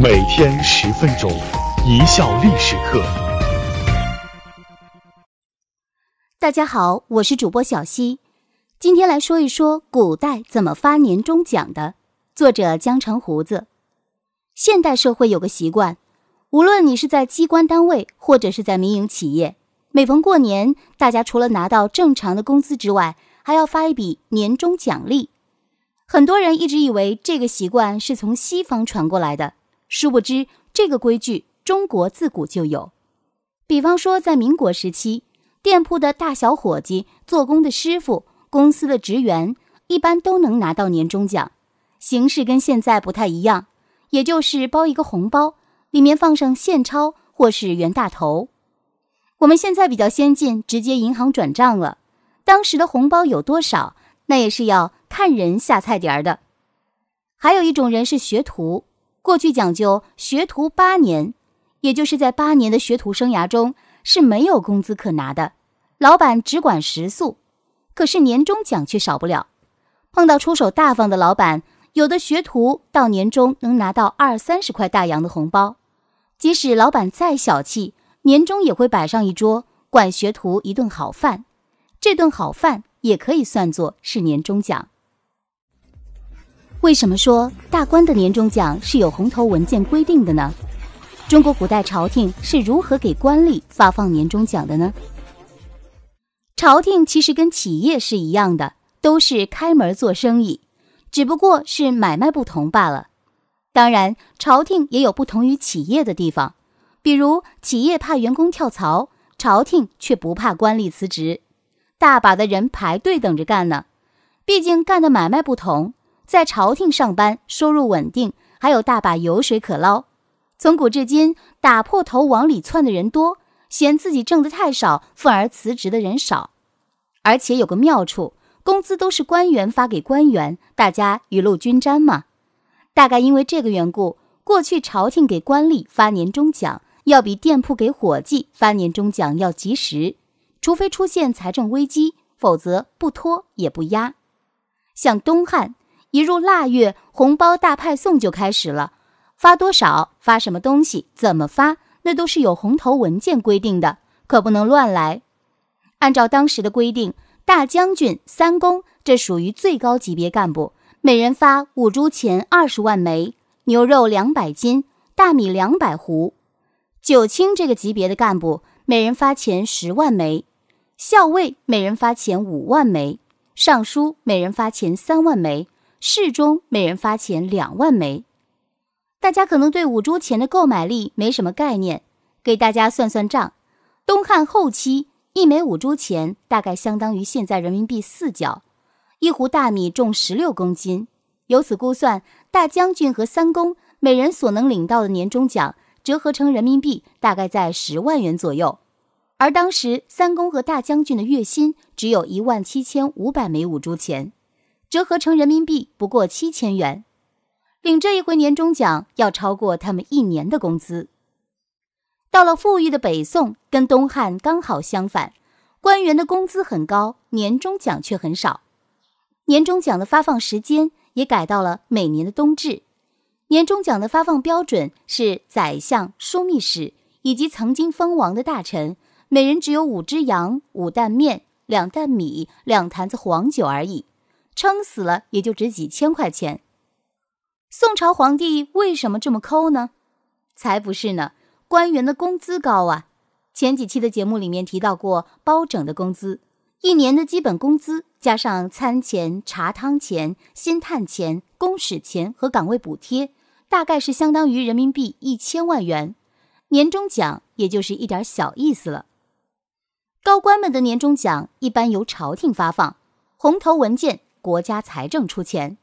每天十分钟，一笑历史课。大家好，我是主播小溪，今天来说一说古代怎么发年终奖的。作者江城胡子。现代社会有个习惯，无论你是在机关单位或者是在民营企业，每逢过年，大家除了拿到正常的工资之外，还要发一笔年终奖励。很多人一直以为这个习惯是从西方传过来的。殊不知，这个规矩中国自古就有。比方说，在民国时期，店铺的大小伙计、做工的师傅、公司的职员，一般都能拿到年终奖。形式跟现在不太一样，也就是包一个红包，里面放上现钞或是袁大头。我们现在比较先进，直接银行转账了。当时的红包有多少，那也是要看人下菜碟儿的。还有一种人是学徒。过去讲究学徒八年，也就是在八年的学徒生涯中是没有工资可拿的，老板只管食宿，可是年终奖却少不了。碰到出手大方的老板，有的学徒到年终能拿到二三十块大洋的红包。即使老板再小气，年终也会摆上一桌，管学徒一顿好饭。这顿好饭也可以算作是年终奖。为什么说大官的年终奖是有红头文件规定的呢？中国古代朝廷是如何给官吏发放年终奖的呢？朝廷其实跟企业是一样的，都是开门做生意，只不过是买卖不同罢了。当然，朝廷也有不同于企业的地方，比如企业怕员工跳槽，朝廷却不怕官吏辞职，大把的人排队等着干呢。毕竟干的买卖不同。在朝廷上班，收入稳定，还有大把油水可捞。从古至今，打破头往里窜的人多，嫌自己挣得太少，愤而辞职的人少。而且有个妙处，工资都是官员发给官员，大家雨露均沾嘛。大概因为这个缘故，过去朝廷给官吏发年终奖，要比店铺给伙计发年终奖要及时，除非出现财政危机，否则不拖也不压。像东汉。一入腊月，红包大派送就开始了。发多少，发什么东西，怎么发，那都是有红头文件规定的，可不能乱来。按照当时的规定，大将军、三公这属于最高级别干部，每人发五铢钱二十万枚，牛肉两百斤，大米两百斛。九卿这个级别的干部，每人发钱十万枚；校尉每人发钱五万枚；尚书每人发钱三万枚。市中每人发钱两万枚，大家可能对五铢钱的购买力没什么概念，给大家算算账。东汉后期，一枚五铢钱大概相当于现在人民币四角，一斛大米重十六公斤。由此估算，大将军和三公每人所能领到的年终奖，折合成人民币大概在十万元左右。而当时三公和大将军的月薪只有一万七千五百枚五铢钱。折合成人民币不过七千元，领这一回年终奖要超过他们一年的工资。到了富裕的北宋，跟东汉刚好相反，官员的工资很高，年终奖却很少。年终奖的发放时间也改到了每年的冬至。年终奖的发放标准是宰相、枢密使以及曾经封王的大臣，每人只有五只羊、五担面、两担米、两坛子黄酒而已。撑死了也就值几千块钱。宋朝皇帝为什么这么抠呢？才不是呢，官员的工资高啊。前几期的节目里面提到过，包拯的工资，一年的基本工资加上餐钱、茶汤钱、薪炭钱、公使钱和岗位补贴，大概是相当于人民币一千万元。年终奖也就是一点小意思了。高官们的年终奖一般由朝廷发放，红头文件。国家财政出钱，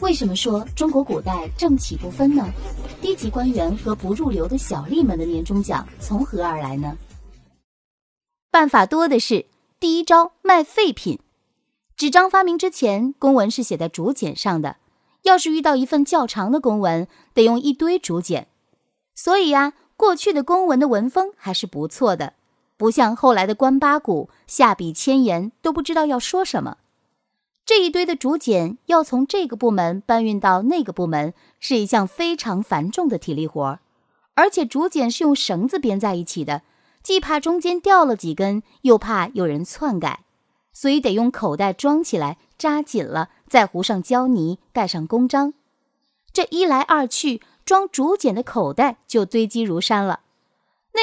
为什么说中国古代政企不分呢？低级官员和不入流的小吏们的年终奖从何而来呢？办法多的是。第一招卖废品。纸张发明之前，公文是写在竹简上的。要是遇到一份较长的公文，得用一堆竹简。所以呀，过去的公文的文风还是不错的。不像后来的官八股，下笔千言都不知道要说什么。这一堆的竹简要从这个部门搬运到那个部门，是一项非常繁重的体力活儿。而且竹简是用绳子编在一起的，既怕中间掉了几根，又怕有人篡改，所以得用口袋装起来，扎紧了，再糊上胶泥，盖上公章。这一来二去，装竹简的口袋就堆积如山了。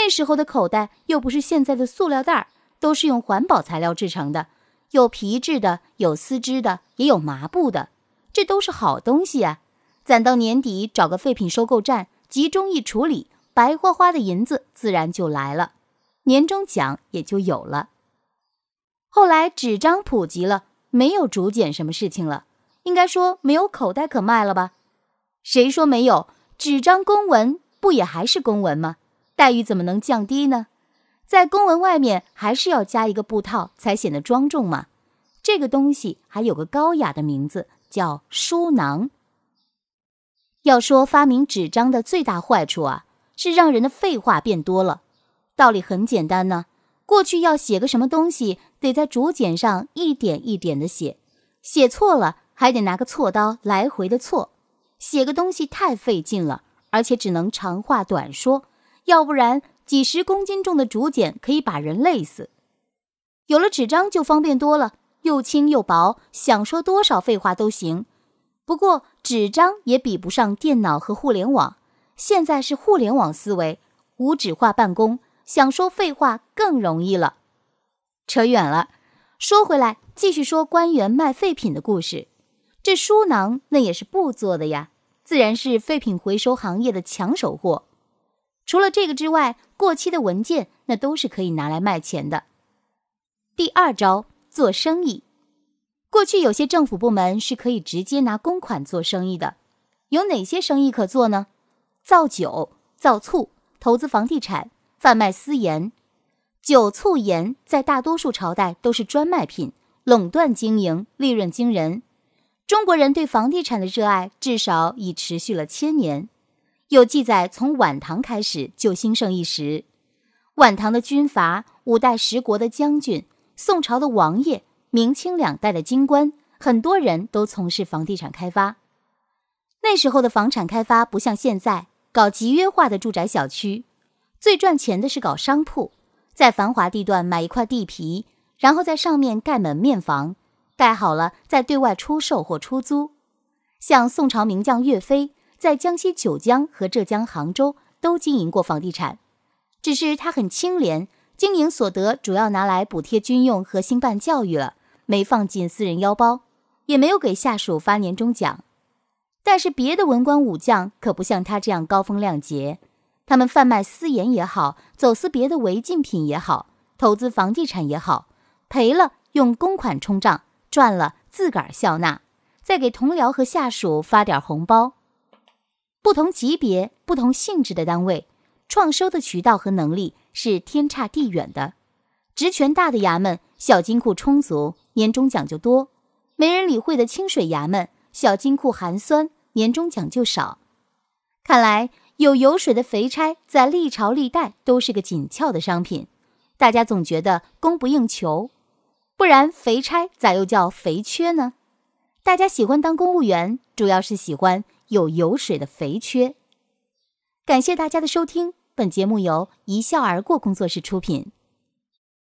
那时候的口袋又不是现在的塑料袋，都是用环保材料制成的，有皮质的，有丝织的，也有麻布的，这都是好东西啊！攒到年底，找个废品收购站。集中一处理，白花花的银子自然就来了，年终奖也就有了。后来纸张普及了，没有竹简什么事情了，应该说没有口袋可卖了吧？谁说没有？纸张公文不也还是公文吗？待遇怎么能降低呢？在公文外面还是要加一个布套，才显得庄重嘛。这个东西还有个高雅的名字，叫书囊。要说发明纸张的最大坏处啊，是让人的废话变多了。道理很简单呢，过去要写个什么东西，得在竹简上一点一点的写，写错了还得拿个锉刀来回的锉，写个东西太费劲了，而且只能长话短说，要不然几十公斤重的竹简可以把人累死。有了纸张就方便多了，又轻又薄，想说多少废话都行。不过，纸张也比不上电脑和互联网。现在是互联网思维，无纸化办公，想说废话更容易了。扯远了，说回来，继续说官员卖废品的故事。这书囊那也是布做的呀，自然是废品回收行业的抢手货。除了这个之外，过期的文件那都是可以拿来卖钱的。第二招，做生意。过去有些政府部门是可以直接拿公款做生意的，有哪些生意可做呢？造酒、造醋、投资房地产、贩卖私盐。酒、醋、盐在大多数朝代都是专卖品，垄断经营，利润惊人。中国人对房地产的热爱至少已持续了千年。有记载，从晚唐开始就兴盛一时。晚唐的军阀、五代十国的将军、宋朝的王爷。明清两代的京官，很多人都从事房地产开发。那时候的房产开发不像现在搞集约化的住宅小区，最赚钱的是搞商铺，在繁华地段买一块地皮，然后在上面盖门面房，盖好了再对外出售或出租。像宋朝名将岳飞，在江西九江和浙江杭州都经营过房地产，只是他很清廉，经营所得主要拿来补贴军用和兴办教育了。没放进私人腰包，也没有给下属发年终奖，但是别的文官武将可不像他这样高风亮节，他们贩卖私盐也好，走私别的违禁品也好，投资房地产也好，赔了用公款冲账，赚了自个儿笑纳，再给同僚和下属发点红包。不同级别、不同性质的单位，创收的渠道和能力是天差地远的。职权大的衙门，小金库充足。年终奖就多，没人理会的清水衙门，小金库寒酸，年终奖就少。看来有油水的肥差在历朝历代都是个紧俏的商品，大家总觉得供不应求，不然肥差咋又叫肥缺呢？大家喜欢当公务员，主要是喜欢有油水的肥缺。感谢大家的收听，本节目由一笑而过工作室出品。